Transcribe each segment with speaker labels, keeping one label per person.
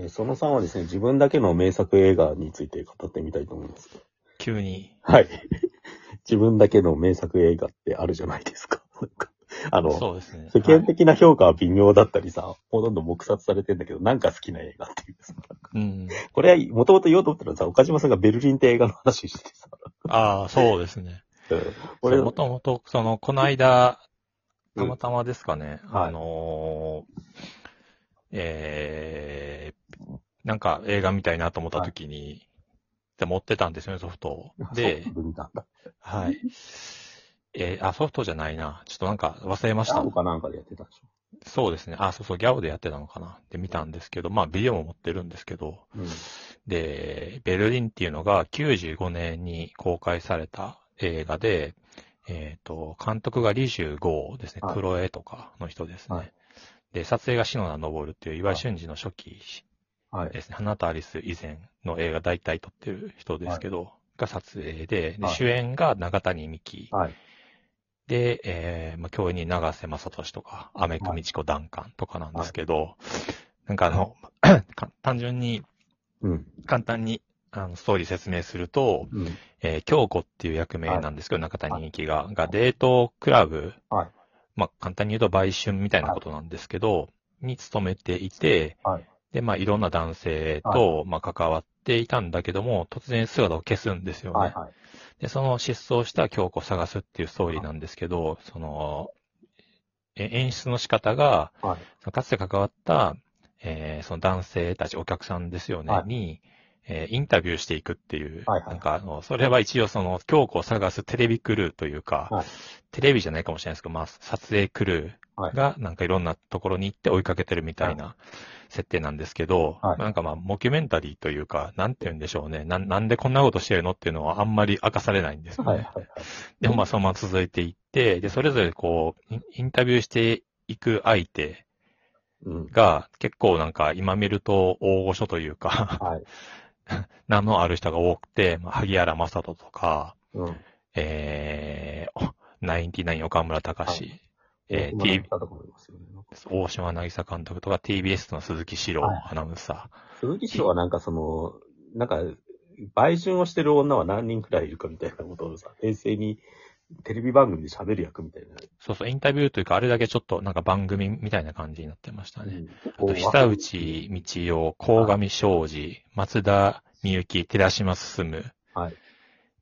Speaker 1: えーその3はですね、自分だけの名作映画について語ってみたいと思います。
Speaker 2: 急に。
Speaker 1: はい。自分だけの名作映画ってあるじゃないですか。なんかあの、
Speaker 2: そうですね。
Speaker 1: 世間的な評価は微妙だったりさ、ほとんど黙殺されてんだけど、なんか好きな映画っていうさ。
Speaker 2: うん。
Speaker 1: これは、もともと言おうと思ったらさ、岡島さんがベルリンって映画の話しててさ。
Speaker 2: ああ、そうですね。
Speaker 1: うん俺、
Speaker 2: もともと、その、この間、たまたまですかね、
Speaker 1: はい
Speaker 2: あのーえー、なんか映画見たいなと思った時に、で持ってたんですよね、ソフトを。で。はい。えーあ、ソフトじゃないな。ちょっとなんか忘れました
Speaker 1: シャオ。かなんかでやってたでし
Speaker 2: そうですね。あ、そうそう、ギャオでやってたのかな。で見たんですけど、まあ、ビデオも持ってるんですけど、
Speaker 1: ょ。うん。
Speaker 2: で、ベルリンっていうのが95年に公開された映画で、えっ、と、監督がリジュゴーですね。
Speaker 1: はい
Speaker 2: クロエとかの人ですね。
Speaker 1: はい
Speaker 2: で、撮影が篠田昇っていう岩井俊二の初期
Speaker 1: はい。
Speaker 2: ですね。花とアリス以前の映画大体撮ってる人ですけど、が撮影でで
Speaker 1: はい
Speaker 2: 主演が長谷美紀。
Speaker 1: はい。
Speaker 2: で、えー、まあ、共演に長瀬正俊とか、アメクミチコダンカンとかなんですけど、なんかあの、か単純に、
Speaker 1: うん。
Speaker 2: 簡単に、あの、ストーリー説明すると、
Speaker 1: うん。
Speaker 2: えー京子っていう役名なんですけど、中谷美紀が、がデートクラブ、
Speaker 1: はい
Speaker 2: まあ、簡単に言うと売春みたいなことなんですけど、に勤めていて、
Speaker 1: はい
Speaker 2: で、まあ、いろんな男性と、まあ、関わっていたんだけども、突然姿を消すんですよね。
Speaker 1: はい。はい。
Speaker 2: で、その失踪した京子を探すっていうストーリーなんですけど、その、え演出の仕方が、
Speaker 1: はい。
Speaker 2: かつて関わった、えーその男性たち、お客さんですよね、
Speaker 1: はい
Speaker 2: に、えーインタビューしていくっていう、
Speaker 1: はいはい
Speaker 2: なんかあの、それは一応その、京子を探すテレビクルーというか、
Speaker 1: はい
Speaker 2: テレビじゃないかもしれないですけど、まあ、撮影クルーが、なんかいろんなところに行って追いかけてるみたいな設定なんですけど、
Speaker 1: はい
Speaker 2: なんかまあ、モキュメンタリーというか、なんて言うんでしょうね。ななんでこんなことしてるのっていうのはあんまり明かされないんですよね。
Speaker 1: はい。はい。
Speaker 2: でもまあそのまま続いていって、で、それぞれこう、インタビューしていく相手
Speaker 1: うん。
Speaker 2: が結構なんか今見ると大御所というか、
Speaker 1: はい。
Speaker 2: 名のある人が多くて、まあ、萩原正人とか、
Speaker 1: うん。
Speaker 2: えー、おナインティナイン岡村隆史、えー
Speaker 1: 今
Speaker 2: T。大島渚監督とか TBS の鈴木史郎
Speaker 1: はい
Speaker 2: アナウンサ
Speaker 1: 鈴木史郎はなんかその、なんか、売春をしてる女は何人くらいいるかみたいなことをさ、冷静にテレビ番組で喋る役みたいな。
Speaker 2: ー。そうそう、インタビューというか、あれだけちょっとなんか番組みたいな感じになってましたね。
Speaker 1: うん
Speaker 2: あと、久内道夫、鴻上昌司、松田美幸、寺島進
Speaker 1: はい。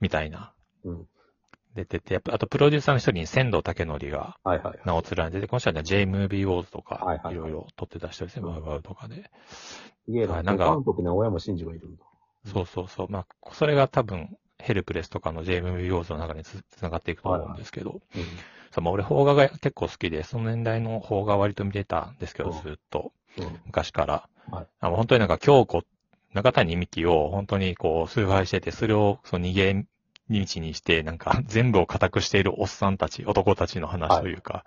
Speaker 2: みたいな、
Speaker 1: うん。
Speaker 2: 出てて、やっぱあとプロデューサーの一人に仙道武則が。名を連ねてて、この人はね J ムービーウォーズとか
Speaker 1: はい
Speaker 2: ろいろ撮ってた人ですね、
Speaker 1: うん
Speaker 2: ワウワウとかで。
Speaker 1: すげえな。
Speaker 2: はいなんか
Speaker 1: 韓国に青山真司がいるんだ。
Speaker 2: そうそうそう。まあ、それが多分、ヘルプレスとかの J ムービーウォーズの中につつながっていくと思うんですけど、
Speaker 1: うん。
Speaker 2: そうまあ、俺、邦画が結構好きで、その年代の邦画割と見てたんですけど、
Speaker 1: うん
Speaker 2: ずっと、
Speaker 1: うん。
Speaker 2: 昔から。
Speaker 1: はい
Speaker 2: あの本当になんか、京子、中谷美紀を本当にこう、崇拝してて、それをその逃げ道にして、なんか、全部を固くしているおっさんたち、男たちの話というか、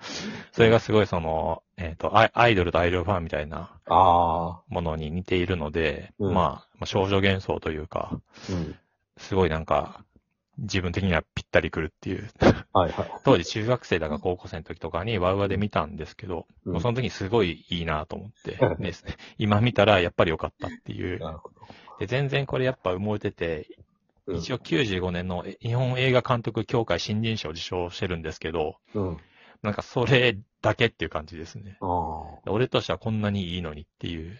Speaker 2: それがすごいその、えっ、とアイ、アイドルとアイドルファンみたいな
Speaker 1: あ
Speaker 2: ものに似ているので、
Speaker 1: うん
Speaker 2: まあ、まあ少女幻想というか、
Speaker 1: あ。うん。
Speaker 2: すごいなんか、自分的にはぴったりくるっていう。
Speaker 1: はいはい。
Speaker 2: 当時中学生だか高校生の時とかにワウワウで見たんですけど、
Speaker 1: うん
Speaker 2: その時にすごいいいなと思ってね。今見たらやっぱり良かったっていう。で、全然これやっぱ埋もれてて、
Speaker 1: うん
Speaker 2: 一応95年の日本映画監督協会新人賞を受賞してるんですけど、
Speaker 1: うん。
Speaker 2: なんかそれだけっていう感じですね。
Speaker 1: ああ。
Speaker 2: 俺としてはこんなにいいのにっていう。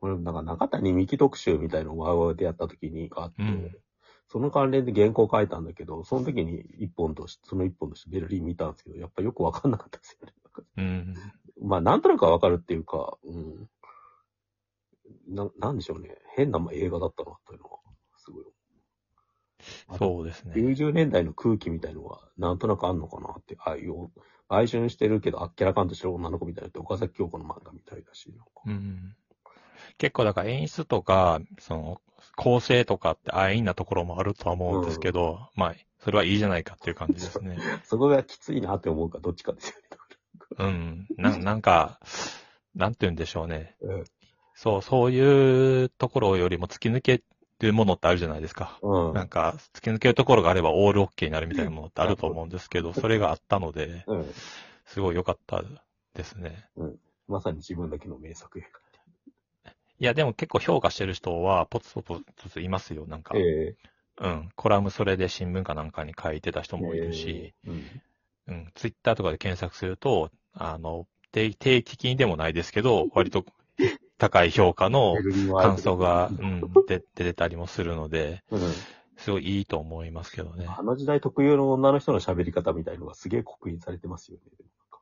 Speaker 1: 俺、なんか中谷美紀特集みたいのをワウワウでやった時にあって、
Speaker 2: うん
Speaker 1: その関連で原稿書いたんだけど、その時に一本として、その一本としてベルリン見たんですけど、やっぱよくわかんなかったですよね。
Speaker 2: うん。
Speaker 1: まあ、なんとなくはわかるっていうか、うん。な、なんでしょうね。変な映画だったな、というのは、すごい。
Speaker 2: そうですね。
Speaker 1: 90年代の空気みたいのが、なんとなくあんのかなって、ああいう、売春してるけど、あっけらかんとしてる女の子みたいなって、岡崎京子の漫画みたいだし、
Speaker 2: うん。結構だから演出とか、その、構成とかって安易なところもあるとは思うんですけど、まあ、それはいいじゃないかっていう感じですね。
Speaker 1: そこがきついなって思うか、どっちかですよね。
Speaker 2: うん。な、なんか、なんて言うんでしょうね。
Speaker 1: う ん
Speaker 2: そう、そういうところよりも突き抜けるものってあるじゃないですか。
Speaker 1: うん。
Speaker 2: なんか、突き抜けるところがあればオールオッケーになるみたいなものってあると思うんですけど、それがあったので、
Speaker 1: うん。
Speaker 2: すごい良かったですね。
Speaker 1: まさに自分だけの名作映
Speaker 2: いや、でも結構評価してる人は、ポツポツいますよ、なんか。
Speaker 1: え
Speaker 2: うん。コラムそれで新聞かなんかに書いてた人もいるし、
Speaker 1: えうん
Speaker 2: うん。ツイッターとかで検索すると、あの、定定期的にでもないですけど、割と高い評価の感想が、うん、で 出てたりもするので、
Speaker 1: うん
Speaker 2: すごいいいと思いますけどね。
Speaker 1: あの時代特有の女の人の喋り方みたいのがすげえ刻印されてますよね。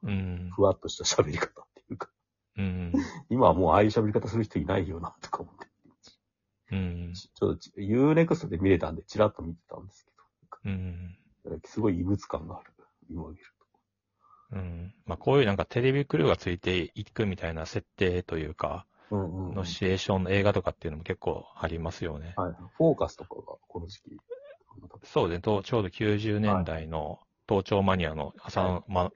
Speaker 2: うん。
Speaker 1: ふわっとした喋り方っていうか。
Speaker 2: うん。
Speaker 1: 今はもうああいう喋り方する人いないよな、とか思って。
Speaker 2: うん。
Speaker 1: ちょっと、Unext で見れたんで、チラッと見てたんです
Speaker 2: うん。
Speaker 1: けど、すごい異物感がある。今見る
Speaker 2: うん。まあ、こういうなんかテレビクルーがついていくみたいな設定というか、
Speaker 1: と。うんうんうん
Speaker 2: のシチュエーションの映画とかっていうのも結構ありますよね。
Speaker 1: はい。フォーカスとかがこの時期。
Speaker 2: そうですね。とちょうど90年代の盗聴マニアの浅野、ま、ま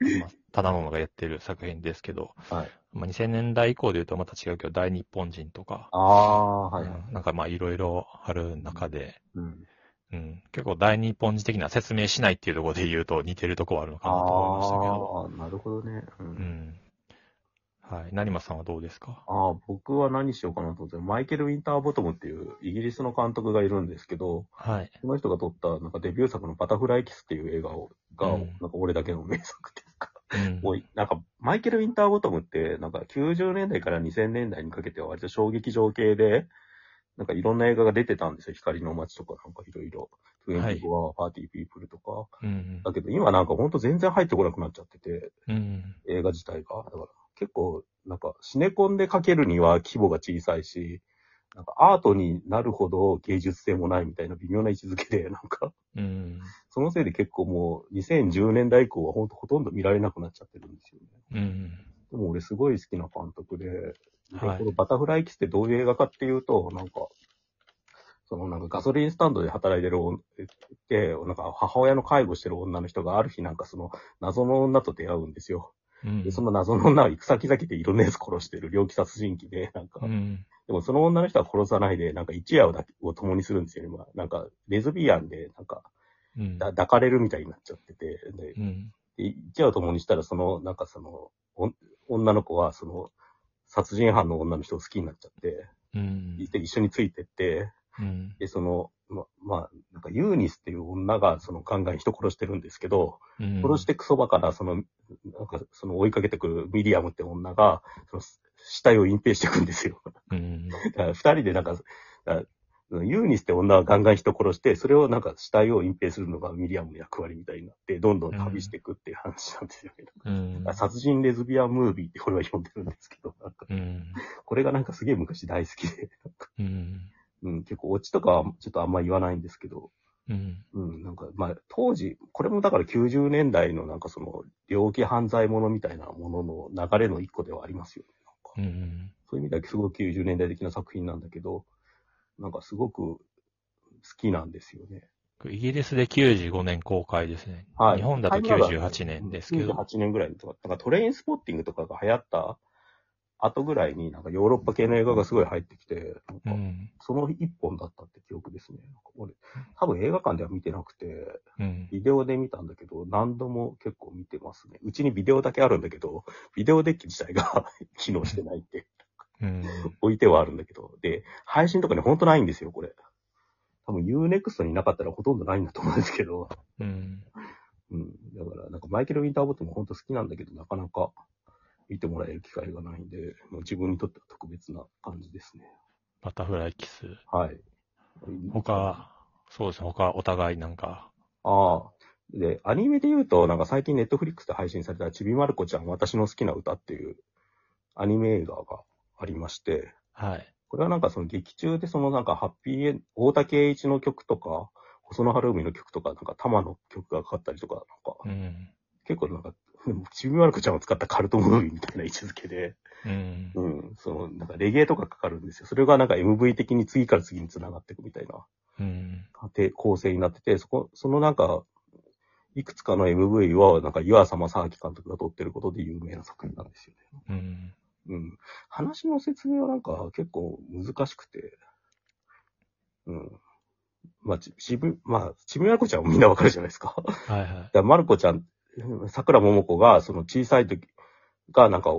Speaker 2: 忠野がやってる作品ですけど、
Speaker 1: はい。
Speaker 2: まあ、2000年代以降で言うとまた違うけど、大日本人とか、
Speaker 1: ああ、はい。
Speaker 2: うんなんかまあいろいろある中で、
Speaker 1: うん。
Speaker 2: うん、結構大日本人的な説明しないっていうところで言うと似てるところはあるのかなと思いましたけど。
Speaker 1: ああ、なるほどね。う。
Speaker 2: うんん。はい。成馬さんはどうですか？
Speaker 1: ああ、僕は何しようかなと思って、マイケル・ウィンターボトムっていうイギリスの監督がいるんですけど、
Speaker 2: はい。
Speaker 1: その人が撮ったなんかデビュー作のバタフライキスっていう映画を、が、
Speaker 2: うん
Speaker 1: なんか俺だけの名作っていうか、
Speaker 2: うん。
Speaker 1: もう、なんか、マイケル・ウィンターボトムって、なんか90年代から2000年代にかけては割と衝撃場系で、なんかいろんな映画が出てたんですよ。光の街とかなんかいろいろ。
Speaker 2: はい
Speaker 1: 24はパーティーピープルとか。
Speaker 2: うん。
Speaker 1: だけど今なんかほんと全然入ってこなくなっちゃってて、
Speaker 2: うん。
Speaker 1: 映画自体が。だから結構、なんかシネコンでかけるには規模が小さいし、なんかアートになるほど芸術性もないみたいな微妙な位置づけで、なんか、
Speaker 2: うん。
Speaker 1: そのせいで結構もう2010年代以降はほんとほとんど見られなくなっちゃってるんですよね。
Speaker 2: うん。
Speaker 1: でも俺すごい好きな監督で、で
Speaker 2: はい
Speaker 1: このバタフライキスってどういう映画かっていうと、なんか、そのなんかガソリンスタンドで働いてる女で、なんか母親の介護してる女の人がある日なんかその謎の女と出会うんですよ。
Speaker 2: うん。
Speaker 1: で、その謎の女は行く先々でいろんなやつ殺してる猟奇殺人鬼で、なんか、
Speaker 2: うん。
Speaker 1: でもその女の人は殺さないで、なんか一夜をだを共にするんですよね。まあ、なんか、レズビアンで、なんか、
Speaker 2: うん。
Speaker 1: だ抱かれるみたいになっちゃってて、で、
Speaker 2: うん。
Speaker 1: で一夜を共にしたら、その、なんかその、お女の子は、その、殺人犯の女の人を好きになっちゃって、
Speaker 2: うん。
Speaker 1: で一緒についてって、
Speaker 2: うん。
Speaker 1: で、その、ま、まあ、なんかユーニスっていう女が、その、ガンガン人殺してるんですけど、
Speaker 2: うん。
Speaker 1: 殺してクソバカな、その、なんか、その追いかけてくるミリアムって女が、その、死体を隠蔽していくんですよ。
Speaker 2: うん。
Speaker 1: だから二人でなんか、だユーニスって女はガンガン人殺して、それをなんか死体を隠蔽するのがミリアムの役割みたいになって、どんどん旅していくっていう話なんですよね。
Speaker 2: うん。
Speaker 1: 殺人レズビアンムービーってこれは呼んでるんですけど、なんか
Speaker 2: うん。
Speaker 1: これがなんかすげえ昔大好きで、
Speaker 2: うん。
Speaker 1: うん、結構オチとかはちょっとあんま言わないんですけど、
Speaker 2: うん。
Speaker 1: うん、なんかまあ当時、これもだから90年代のなんかその猟奇犯罪者みたいなものの流れの一個ではありますよね。なんか
Speaker 2: うん。
Speaker 1: そういう意味ではすごく90年代的な作品なんだけど、なんかすごく好きなんですよね。
Speaker 2: イギリスで95年公開ですね。
Speaker 1: はい。
Speaker 2: 日本だと98年ですけど。
Speaker 1: 98年ぐらいとか、なんかトレインスポッティングとかが流行った後ぐらいになんかヨーロッパ系の映画がすごい入ってきて、なんか
Speaker 2: うん。
Speaker 1: その一本だったって記憶ですね。なんか俺、多分映画館では見てなくて、
Speaker 2: うん。
Speaker 1: ビデオで見たんだけど、何度も結構見てますね。うちにビデオだけあるんだけど、ビデオデッキ自体が 機能してないって
Speaker 2: うん。
Speaker 1: 置いてはあるんだけど、で、配信とかね、ほんとないんですよ、これ。多分 Unext になかったらほとんどないんだと思うんですけど、
Speaker 2: うん。
Speaker 1: うん。だから、なんかマイケル・ウィンターボットも本当好きなんだけど、なかなか見てもらえる機会がないんで、もう自分にとっては特別な感じですね。
Speaker 2: バタフライキス。
Speaker 1: はい。
Speaker 2: 他、そうですね。他、お互いなんか。
Speaker 1: ああ。で、アニメで言うと、なんか最近ネットフリックスで配信されたちびまる子ちゃん私の好きな歌っていうアニメ映画がありまして、
Speaker 2: はい。
Speaker 1: これはなんかその劇中でそのなんかハッピーエン大竹栄一の曲とか、細野晴臣の曲とか、なんか玉の曲がかかったりとか、なんか
Speaker 2: うん。
Speaker 1: 結構なんか、ちびまる子ちゃんを使ったカルトムービーみたいな位置づけで、
Speaker 2: うん。
Speaker 1: うん、その、なんかレゲエとかかかるんですよ。それがなんか MV 的に次から次に繋がっていくみたいな
Speaker 2: うん。
Speaker 1: で構成になってて、そこ、そのなんか、いくつかの MV は、なんか岩佐正明監督が撮ってることで有名な作品なんですよね。
Speaker 2: うん。
Speaker 1: うん。話の説明はなんか結構難しくて、うん。まあ、ち、ちび、まあ、ちびまる子ちゃんはみんなわかるじゃないですか。
Speaker 2: はいはい。
Speaker 1: で、まる子ちゃん、桜桃子が、その小さい時が、なんか、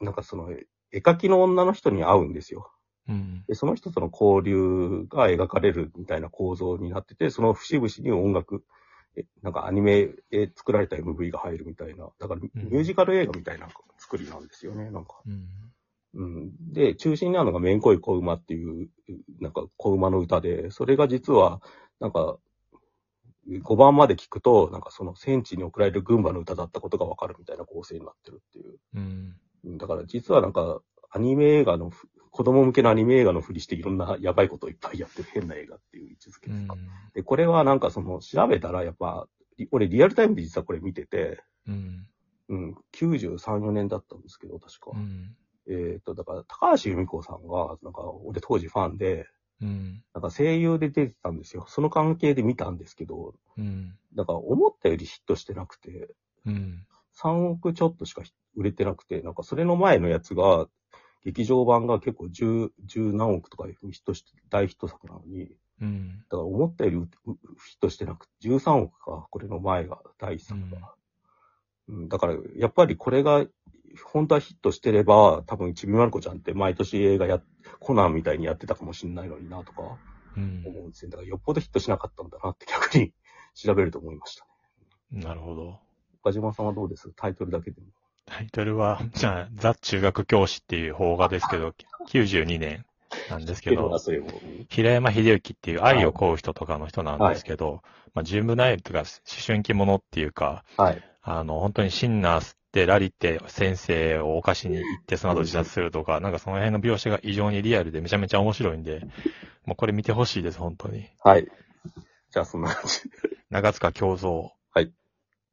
Speaker 1: なんかその、絵描きの女の人に会うんですよ。
Speaker 2: うん。
Speaker 1: で、その人との交流が描かれるみたいな構造になってて、その節々に音楽、えなんかアニメで作られた MV が入るみたいな、だからミュージカル映画みたいな作りなんですよね、なんか。
Speaker 2: うん。
Speaker 1: うん。で、中心になるのがめんこい小馬っていう、なんか小馬の歌で、それが実は、なんか、5番まで聞くと、なんかその戦地に送られる軍馬の歌だったことがわかるみたいな構成になってるっていう。
Speaker 2: うん。
Speaker 1: うんだから実はなんか、アニメ映画のふ、子供向けのアニメ映画のふりしていろんなやばいことをいっぱいやってる変な映画っていう位置づけ
Speaker 2: うん
Speaker 1: ですか。。で、これはなんかその、調べたらやっぱ、り俺リアルタイムで実はこれ見てて、
Speaker 2: うん。
Speaker 1: うん、93、4年だったんですけど、確か。
Speaker 2: うん。
Speaker 1: えっ、と、だから、高橋由美子さんが、なんか、俺当時ファンで、
Speaker 2: うん。
Speaker 1: なんか声優で出てたんですよ。その関係で見たんですけど、
Speaker 2: うん。
Speaker 1: なんか思ったよりヒットしてなくて、
Speaker 2: うん。
Speaker 1: 3億ちょっとしか売れてなくて、なんかそれの前のやつが、劇場版が結構10、10何億とかヒットして、大ヒット作なのに、
Speaker 2: うん。
Speaker 1: だから思ったよりううヒットしてなくて、13億か、これの前が、第一作が。うん、だから、やっぱりこれが、本当はヒットしてれば、多分ちびまる子ちゃんって毎年映画や、コナンみたいにやってたかもしれないのになとか
Speaker 2: うん。
Speaker 1: 思うんですよ。だからよっぽどヒットしなかったんだなって逆に 調べると思いましたね。
Speaker 2: なるほど。
Speaker 1: 岡島さんはどうです？タイトルだけでも。
Speaker 2: タイトルは、じゃあ、ザ・中学教師っていう邦画ですけど、92年なんですけど、平山秀幸っていう愛を乞う人とかの人なんですけど、まあ、純部内とか思春期ものっていうか、
Speaker 1: はい。
Speaker 2: あの、本当にシンナーラリって先生を犯しに行ってその後自殺するとか、なんかその辺の描写が異常にリアルでめちゃめちゃ面白いんで、もうこれ見てほしいです、本当に。
Speaker 1: はい。じゃあ、そんな感じ。
Speaker 2: 長塚京三